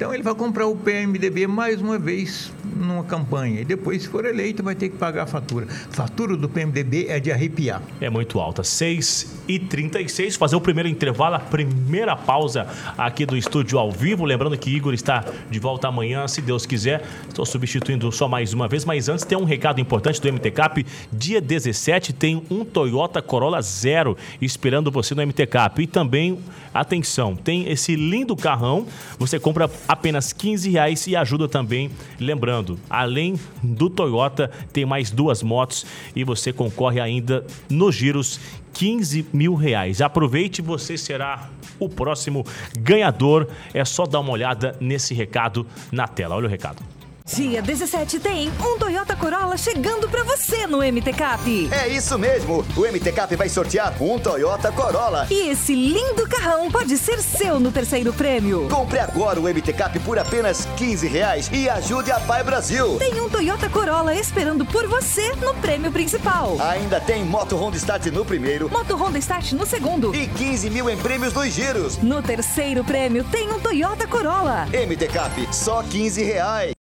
B: Então ele vai comprar o PMDB mais uma vez numa campanha. E depois, se for eleito, vai ter que pagar a fatura. Fatura do PMDB é de arrepiar.
A: É muito alta. 6 e 36 fazer o primeiro intervalo, a primeira pausa aqui do estúdio ao vivo. Lembrando que Igor está de volta amanhã, se Deus quiser. Estou substituindo só mais uma vez, mas antes tem um recado importante do MT Cap. Dia 17 tem um Toyota Corolla Zero esperando você no MT Cap. E também, atenção, tem esse lindo carrão. Você compra apenas 15 reais e ajuda também, lembrando, além do Toyota, tem mais duas motos e você concorre ainda nos giros 15 mil reais. Aproveite, você será o próximo ganhador. É só dar uma olhada nesse recado na tela. Olha o recado.
F: Dia 17 tem um Toyota Corolla chegando para você no MT Cap.
G: É isso mesmo. O MT Cap vai sortear um Toyota Corolla.
F: E esse lindo carrão pode ser seu no terceiro prêmio.
G: Compre agora o MT Cap por apenas 15 reais e ajude a Pai Brasil.
F: Tem um Toyota Corolla esperando por você no prêmio principal.
G: Ainda tem Moto Honda Start no primeiro.
F: Moto Honda Start no segundo.
G: E 15 mil em prêmios nos giros.
F: No terceiro prêmio tem um Toyota Corolla.
G: MT Cap, só 15 reais.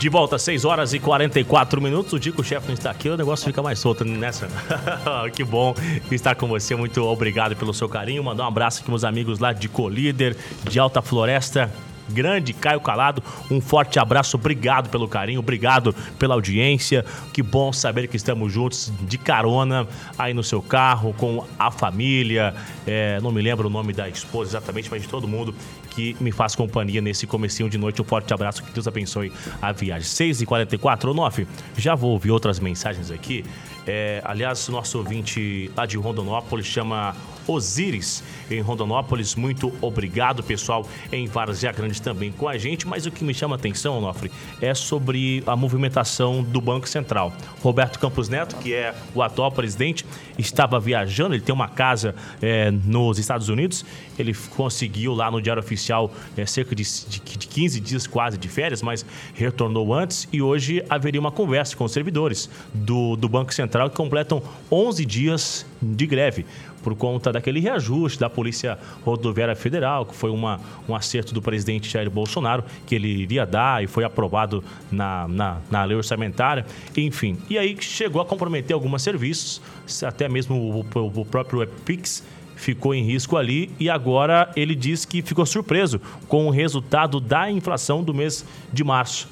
A: De volta, 6 horas e 44 minutos. O Dico Chefe não está aqui, o negócio fica mais solto nessa. que bom estar com você. Muito obrigado pelo seu carinho. Mandar um abraço aqui meus amigos lá de Colíder, de Alta Floresta, grande Caio Calado. Um forte abraço, obrigado pelo carinho, obrigado pela audiência. Que bom saber que estamos juntos de carona aí no seu carro, com a família. É, não me lembro o nome da esposa exatamente, mas de todo mundo que me faz companhia nesse comecinho de noite. Um forte abraço, que Deus abençoe a viagem. 6h44, ou 9, já vou ouvir outras mensagens aqui. É, aliás, nosso ouvinte lá de Rondonópolis chama Osíris, em Rondonópolis. Muito obrigado, pessoal, em Várzea Grande também com a gente. Mas o que me chama a atenção, Onofre, é sobre a movimentação do Banco Central. Roberto Campos Neto, que é o atual presidente, estava viajando, ele tem uma casa é, nos Estados Unidos. Ele conseguiu lá no Diário Oficial é, cerca de, de, de 15 dias quase de férias, mas retornou antes e hoje haveria uma conversa com os servidores do, do Banco Central que completam 11 dias de greve por conta daquele reajuste da Polícia Rodoviária Federal, que foi uma, um acerto do presidente Jair Bolsonaro, que ele iria dar e foi aprovado na, na, na lei orçamentária, enfim. E aí chegou a comprometer alguns serviços, até mesmo o, o, o próprio Epix ficou em risco ali e agora ele diz que ficou surpreso com o resultado da inflação do mês de março.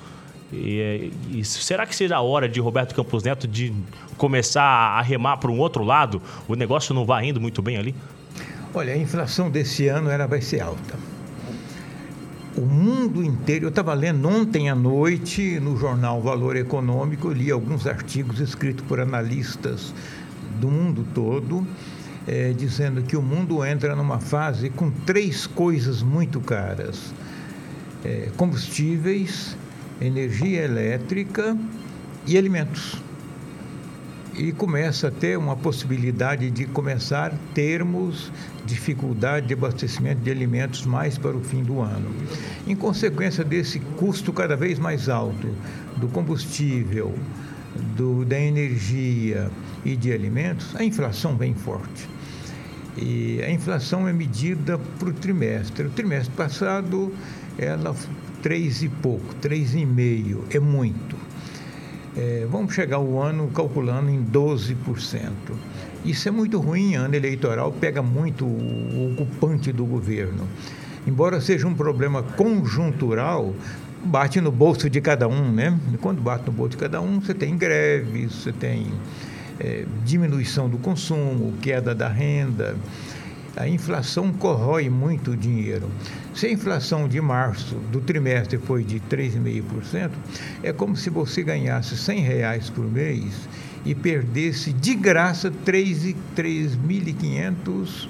A: E, e, será que seja a hora de Roberto Campos Neto de começar a remar para um outro lado? O negócio não vai indo muito bem ali?
B: Olha, a inflação desse ano ela vai ser alta. O mundo inteiro, eu estava lendo ontem à noite no jornal Valor Econômico, li alguns artigos escritos por analistas do mundo todo, é, dizendo que o mundo entra numa fase com três coisas muito caras: é, combustíveis, energia elétrica e alimentos. E começa a ter uma possibilidade de começar termos dificuldade de abastecimento de alimentos mais para o fim do ano. Em consequência desse custo cada vez mais alto do combustível, do, da energia e de alimentos, a inflação vem forte. E a inflação é medida por trimestre. O trimestre passado, ela três e pouco, três e meio, é muito. É, vamos chegar o ano calculando em 12%. Isso é muito ruim, ano eleitoral pega muito o ocupante do governo. Embora seja um problema conjuntural, bate no bolso de cada um, né? Quando bate no bolso de cada um, você tem greves, você tem é, diminuição do consumo, queda da renda a inflação corrói muito o dinheiro. Se a inflação de março do trimestre foi de 3,5%, é como se você ganhasse 100 reais por mês e perdesse de graça 3.500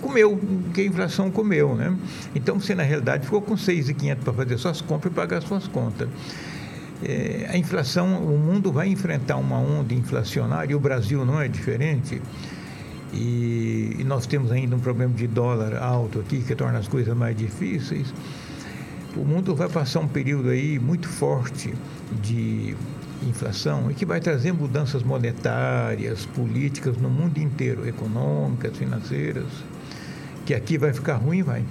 B: comeu, que a inflação comeu, né? Então você na realidade ficou com 6.500 para fazer suas compras e pagar suas contas. É, a inflação, o mundo vai enfrentar uma onda inflacionária e o Brasil não é diferente. E, e, nós temos ainda um problema de dólar alto aqui que torna as coisas mais difíceis. O mundo vai passar um período aí muito forte de inflação e que vai trazer mudanças monetárias, políticas no mundo inteiro, econômicas, financeiras, que aqui vai ficar ruim, vai.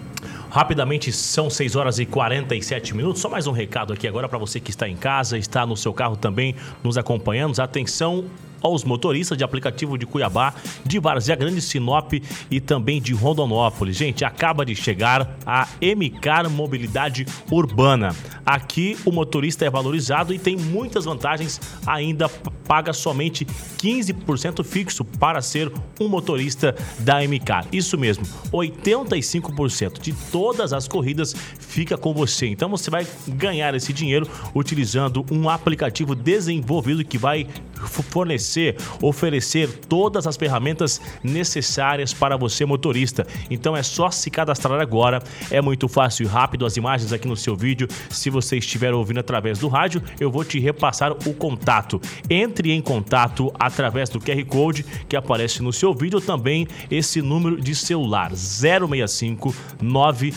A: Rapidamente, são 6 horas e 47 minutos. Só mais um recado aqui agora para você que está em casa, está no seu carro também nos acompanhando. Atenção, aos motoristas de aplicativo de Cuiabá, de Várzea Grande, Sinop e também de Rondonópolis. Gente, acaba de chegar a MCAR Mobilidade Urbana. Aqui o motorista é valorizado e tem muitas vantagens, ainda paga somente 15% fixo para ser um motorista da MCAR. Isso mesmo, 85% de todas as corridas fica com você. Então você vai ganhar esse dinheiro utilizando um aplicativo desenvolvido que vai fornecer, oferecer todas as ferramentas necessárias para você motorista. Então é só se cadastrar agora. É muito fácil e rápido as imagens aqui no seu vídeo. Se você estiver ouvindo através do rádio, eu vou te repassar o contato. Entre em contato através do QR Code que aparece no seu vídeo também esse número de celular 065 992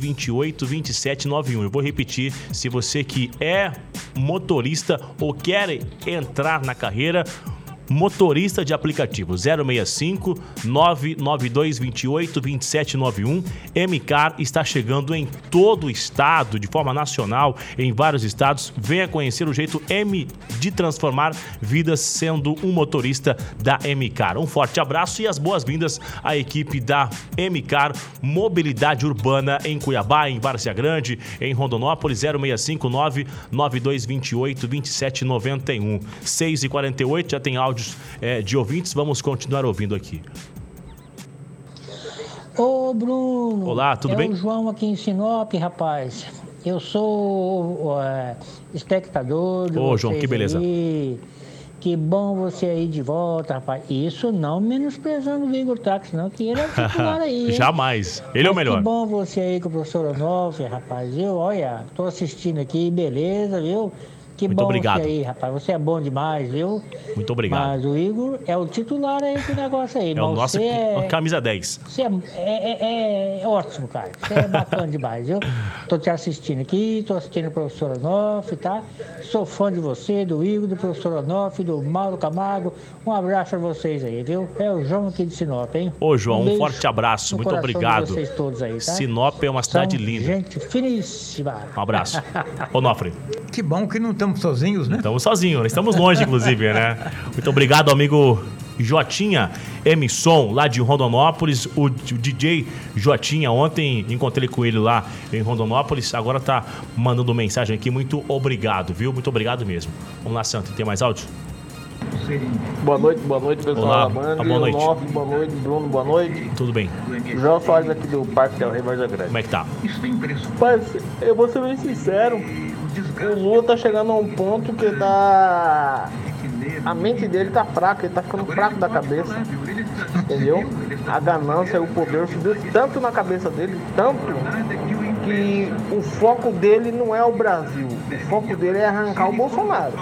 A: 28 2791. Eu vou repetir, se você que é motorista ou quer entrar na carreira, motorista de aplicativo 065 992 28 2791. MCAR está chegando em todo o estado, de forma nacional, em vários estados. Venha conhecer o jeito M de transformar vidas sendo um motorista da MCAR. Um forte abraço e as boas-vindas à equipe da MCAR Mobilidade Urbana em Cuiabá, em Várzea Grande, em Rondonópolis 065 992 28 2791. 6 e 48 já tem áudio áudios é, de ouvintes. Vamos continuar ouvindo aqui.
H: Ô, Bruno.
A: Olá, tudo
H: é
A: bem?
H: O João aqui em Sinop, rapaz. Eu sou é, espectador de
A: Ô, João, que beleza.
H: Aí. Que bom você aí de volta, rapaz. Isso não menosprezando o Igor Táxi, não, que ele é o titular aí.
A: Jamais. Ele Mas é o melhor.
H: Que bom você aí com o professor Onofre, rapaz. Eu, olha, tô assistindo aqui, beleza, viu? Que
A: Muito
H: bom
A: obrigado.
H: aí, rapaz. Você é bom demais, viu?
A: Muito obrigado.
H: Mas o Igor é o titular aí do negócio aí.
A: É o nosso
H: é...
A: camisa 10.
H: Você é, é, é, ótimo, cara. Você é bacana demais, viu? Tô te assistindo aqui, tô assistindo o professor Onoff, tá? Sou fã de você, do Igor, do professor Onoff, do Mauro Camargo. Um abraço pra vocês aí, viu? É o João aqui de Sinop, hein?
A: Ô, João, um, um forte abraço. Muito obrigado.
H: De vocês todos aí, tá?
A: Sinop é uma cidade
H: São
A: linda.
H: Gente finíssima.
A: Um abraço. Onofre.
B: Que bom que não estamos sozinhos, né?
A: Estamos sozinhos, estamos longe, inclusive, né? Muito obrigado, amigo Jotinha Emisson, lá de Rondonópolis. O DJ Jotinha, ontem encontrei com ele lá em Rondonópolis, agora tá mandando mensagem aqui. Muito obrigado, viu? Muito obrigado mesmo. Vamos lá, Santo, tem mais áudio?
I: Boa noite, boa noite, pessoal
A: Olá,
I: da Band.
A: boa noite.
I: Nove, boa noite, Bruno, boa noite.
A: Tudo bem.
I: João Soares aqui do Parque Del Varza Grande.
A: Como é que tá?
I: Mas, eu vou ser bem sincero, o Lula tá chegando a um ponto que tá... A mente dele tá fraca, ele tá ficando fraco da cabeça. Entendeu? A ganância, o poder subiu tanto na cabeça dele, tanto que o foco dele não é o Brasil. O foco dele é arrancar o Bolsonaro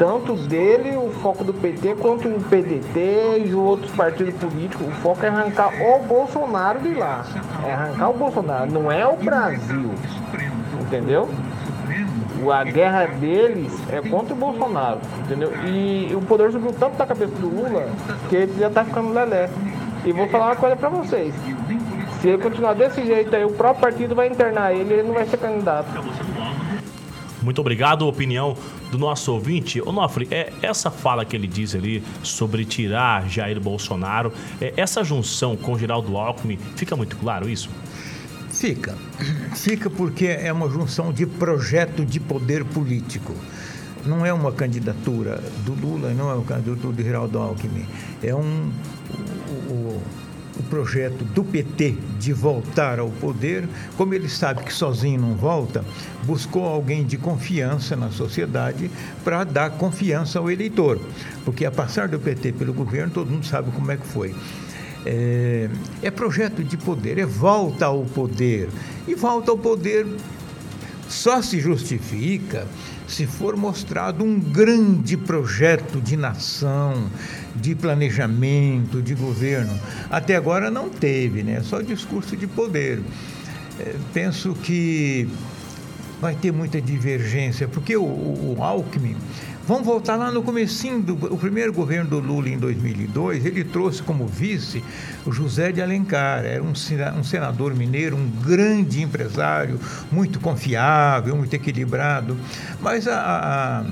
I: tanto dele, o foco do PT, quanto o PDT e os outros partidos políticos. O foco é arrancar o Bolsonaro de lá. É arrancar o Bolsonaro, não é o Brasil. Entendeu? A guerra deles é contra o Bolsonaro, entendeu? E o poder subiu tanto da cabeça do Lula que ele já tá ficando lelé. E vou falar uma coisa pra vocês. Se ele continuar desse jeito aí, o próprio partido vai internar ele e ele não vai ser candidato.
A: Muito obrigado. Opinião do nosso ouvinte. Onofre, é, essa fala que ele diz ali sobre tirar Jair Bolsonaro, é, essa junção com Geraldo Alckmin, fica muito claro isso?
B: Fica. Fica porque é uma junção de projeto de poder político. Não é uma candidatura do Lula, não é uma candidatura do Geraldo Alckmin. É um. O, o, o projeto do PT de voltar ao poder, como ele sabe que sozinho não volta, buscou alguém de confiança na sociedade para dar confiança ao eleitor. Porque a passar do PT pelo governo, todo mundo sabe como é que foi. É, é projeto de poder, é volta ao poder. E volta ao poder só se justifica se for mostrado um grande projeto de nação, de planejamento, de governo. Até agora não teve, né? Só discurso de poder. É, penso que vai ter muita divergência, porque o, o, Alckmin Vamos voltar lá no comecinho do o primeiro governo do Lula em 2002, ele trouxe como vice o José de Alencar, era um, um senador mineiro, um grande empresário, muito confiável, muito equilibrado, mas a, a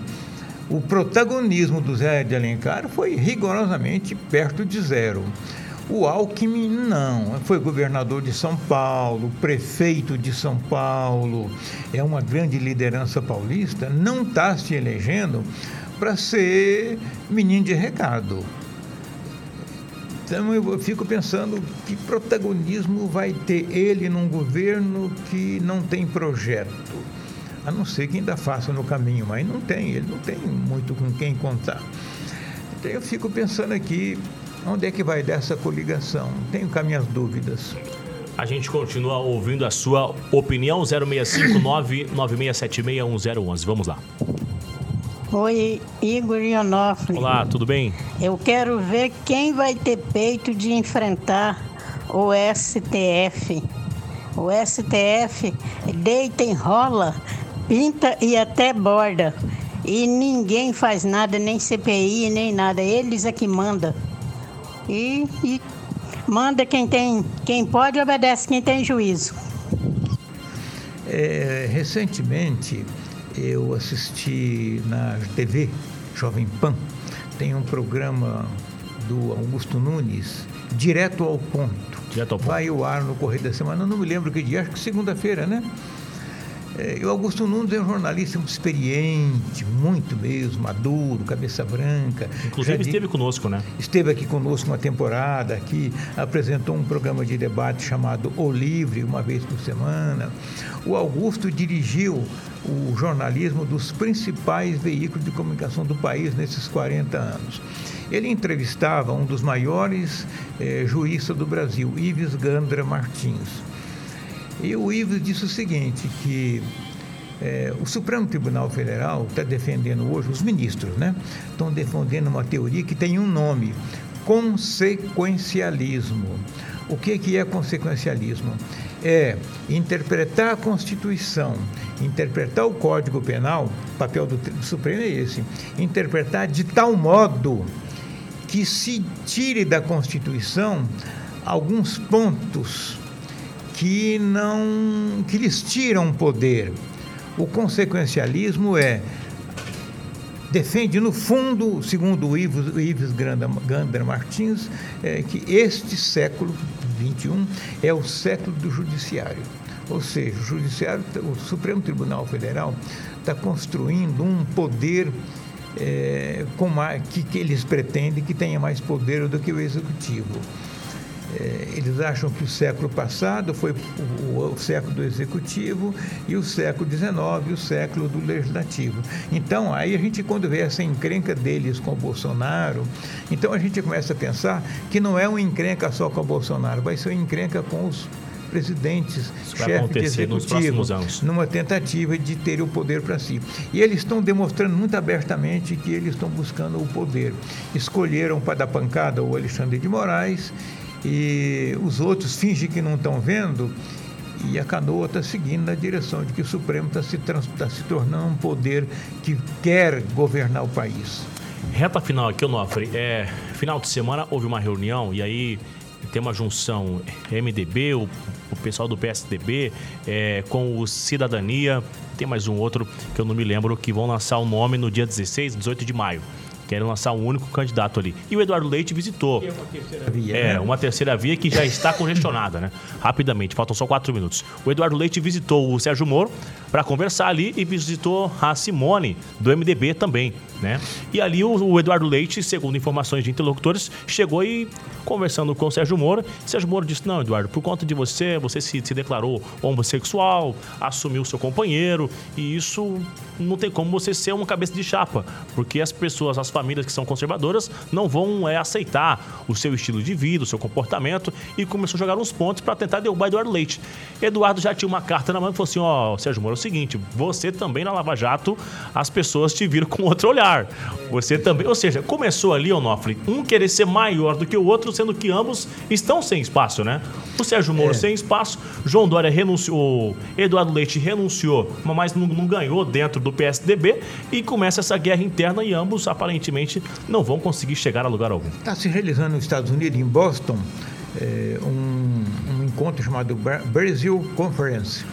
B: o protagonismo do Zé de Alencar foi rigorosamente perto de zero. O Alckmin não, foi governador de São Paulo, prefeito de São Paulo, é uma grande liderança paulista, não está se elegendo para ser menino de recado. Então eu fico pensando que protagonismo vai ter ele num governo que não tem projeto. A não ser que ainda faça no caminho, mas não tem, ele não tem muito com quem contar. Então eu fico pensando aqui, onde é que vai dessa coligação? Tenho cá minhas dúvidas.
A: A gente continua ouvindo a sua opinião, 0659 9676 Vamos lá.
J: Oi, Igor Ionofre.
A: Olá, tudo bem?
J: Eu quero ver quem vai ter peito de enfrentar o STF. O STF deita, enrola, pinta e até borda. E ninguém faz nada, nem CPI, nem nada. Eles é que manda. E, e manda quem tem, quem pode obedece quem tem juízo.
B: É, recentemente eu assisti na TV Jovem Pan, tem um programa do Augusto Nunes, direto ao ponto.
A: Direto ao ponto.
B: Vai ao ar no Correio da Semana, não me lembro que dia, acho que segunda-feira, né? É, o Augusto Nunes é um jornalista muito experiente, muito mesmo, maduro, cabeça branca.
A: Inclusive esteve conosco, né?
B: Esteve aqui conosco uma temporada, aqui apresentou um programa de debate chamado O Livre, uma vez por semana. O Augusto dirigiu o jornalismo dos principais veículos de comunicação do país nesses 40 anos. Ele entrevistava um dos maiores eh, juízes do Brasil, Ives Gandra Martins. E o Ives disse o seguinte, que é, o Supremo Tribunal Federal está defendendo hoje, os ministros, né? Estão defendendo uma teoria que tem um nome, consequencialismo. O que, que é consequencialismo? É interpretar a Constituição, interpretar o Código Penal, o papel do, do Supremo é esse, interpretar de tal modo que se tire da Constituição alguns pontos que não que lhes tiram poder. O consequencialismo é defende no fundo, segundo o Ives, Ives Gander Martins, é, que este século 21 é o século do judiciário. Ou seja, o judiciário, o Supremo Tribunal Federal está construindo um poder é, com mais, que, que eles pretendem que tenha mais poder do que o executivo. É, eles acham que o século passado foi o, o, século do executivo e o século XIX o século do legislativo. Então, aí a gente, quando vê essa encrenca deles com o Bolsonaro, então a gente começa a pensar que não é uma encrenca só com o Bolsonaro, vai ser uma encrenca com os presidentes, chefes de executivo, numa tentativa de ter o poder para si. E eles estão demonstrando muito abertamente que eles estão buscando o poder. Escolheram para dar pancada o Alexandre de Moraes e os outros fingem que não estão vendo e a canoa está seguindo na direção de que o Supremo está se, tá se tornando um poder que quer governar o país.
A: Reta final aqui, Onofre. É, final de semana houve uma reunião e aí tem uma junção MDB, o, o pessoal do PSDB, é, com o Cidadania, tem mais um outro que eu não me lembro, que vão lançar o nome no dia 16, 18 de maio. Querem lançar um único candidato ali. E o Eduardo Leite visitou.
B: E uma terceira via.
A: É, uma terceira via que já está congestionada, né? Rapidamente, faltam só quatro minutos. O Eduardo Leite visitou o Sérgio Moro para conversar ali e visitou a Simone, do MDB também, né? E ali o, o, Eduardo Leite, segundo informações de interlocutores, chegou e conversando com o Sérgio Moro. Sérgio Moro disse: Não, Eduardo, por conta de você, você se, se declarou homossexual, assumiu seu companheiro, e isso não tem como você ser uma cabeça de chapa, porque as pessoas, as famílias que são conservadoras não vão é, aceitar o seu estilo de vida, o seu comportamento e começou a jogar uns pontos para tentar derrubar Eduardo Leite. Eduardo já tinha uma carta na mão e falou assim: Ó, oh, Sérgio Moro, é o seguinte, você também na Lava Jato, as pessoas te viram com outro olhar. Você também, ou seja, começou ali, Onofre, um querer ser maior do que o outro, sendo que ambos estão sem espaço, né? O Sérgio Moro é. sem espaço, João Dória renunciou, Eduardo Leite renunciou, mas não, não ganhou dentro do PSDB e começa essa guerra interna e ambos aparentemente não vão conseguir chegar a lugar algum.
B: Está se realizando nos Estados Unidos, em Boston, é, um, um encontro chamado Brazil Conference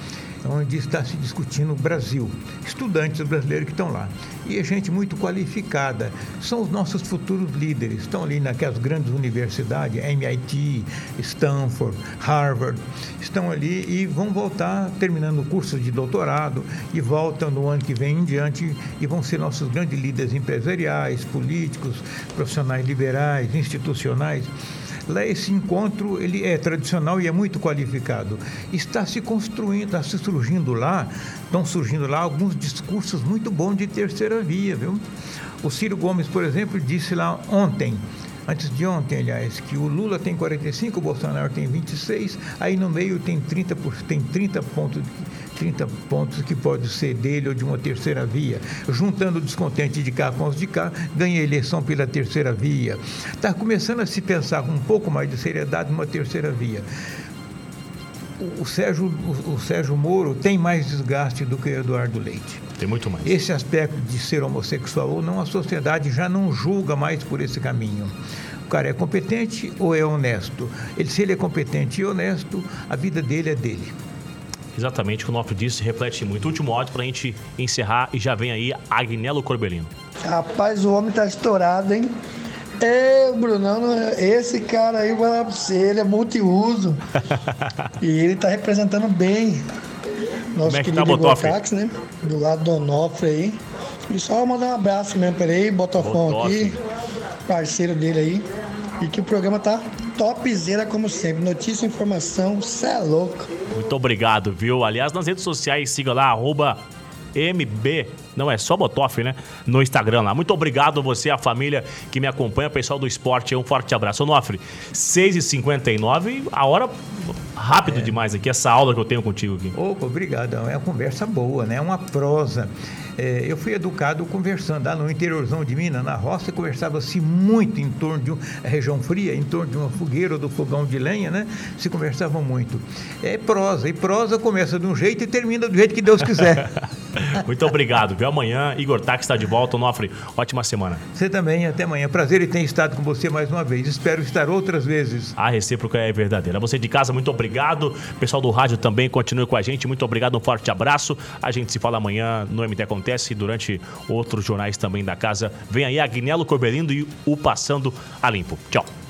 B: onde está se discutindo o Brasil. Estudantes brasileiros que estão lá. E é gente muito qualificada. São os nossos futuros líderes. Estão ali naquelas grandes universidades, MIT, Stanford, Harvard. Estão ali e vão voltar terminando o curso de doutorado e voltam no ano que vem em diante e vão ser nossos grandes líderes empresariais, políticos, profissionais liberais, institucionais. Lá esse encontro ele é tradicional e é muito qualificado. Está se construindo, está se surgindo lá, estão surgindo lá alguns discursos muito bons de terceira via, viu? O Ciro Gomes, por exemplo, disse lá ontem antes de ontem, aliás, que o Lula tem 45, o Bolsonaro tem 26, aí no meio tem 30, tem 30 pontos. 30 pontos que pode ser dele ou de uma terceira via. Juntando o descontente de cá com os de cá, ganha a eleição pela terceira via. Está começando a se pensar com um pouco mais de seriedade numa terceira via. O Sérgio, o, Sérgio Moro tem mais desgaste do que o Eduardo Leite.
A: Tem muito mais.
B: Esse aspecto de ser homossexual ou não, a sociedade já não julga mais por esse caminho. O cara é competente ou é honesto? Ele, se ele é competente e honesto, a vida dele é dele.
A: Exatamente, o que o Nofre disse reflete muito. Último para a gente encerrar e já vem aí Agnello Corbelino.
K: Rapaz, o homem tá estourado, hein? É, Brunão, esse cara aí, ele é multiuso. e ele tá representando bem nosso Como é que tá, querido Gotax, né? Do lado do Onofre aí. E só mandar um abraço mesmo pra ele aí, aqui, parceiro dele aí. E que o programa tá topzera como sempre. Notícia, informação, cê é louco.
A: Muito obrigado, viu? Aliás, nas redes sociais, siga lá, arroba MB, não é só Botoff, né? No Instagram lá. Muito obrigado a você, a família que me acompanha, pessoal do esporte. Um forte abraço. Onofre, 6h59, a hora rápido é. demais aqui, essa aula que eu tenho contigo aqui.
B: Opa, obrigado. É uma conversa boa, né? É uma prosa. É, eu fui educado conversando lá no interiorzão de Minas, na roça, conversava-se muito em torno de uma região fria, em torno de uma fogueira ou do fogão de lenha, né? Se conversava muito. É prosa, e prosa começa de um jeito e termina do jeito que Deus quiser.
A: muito obrigado, viu? Amanhã, Igor Tax está de volta, Onofre. Ótima semana.
B: Você também, até amanhã. Prazer em ter estado com você mais uma vez. Espero estar outras vezes.
A: A recíproca é verdadeira. Você de casa, muito obrigado. Pessoal do rádio também, continue com a gente. Muito obrigado, um forte abraço. A gente se fala amanhã no MT acontece durante outros jornais também da casa. Vem aí Agnello Corbelindo e o Passando a Limpo. Tchau.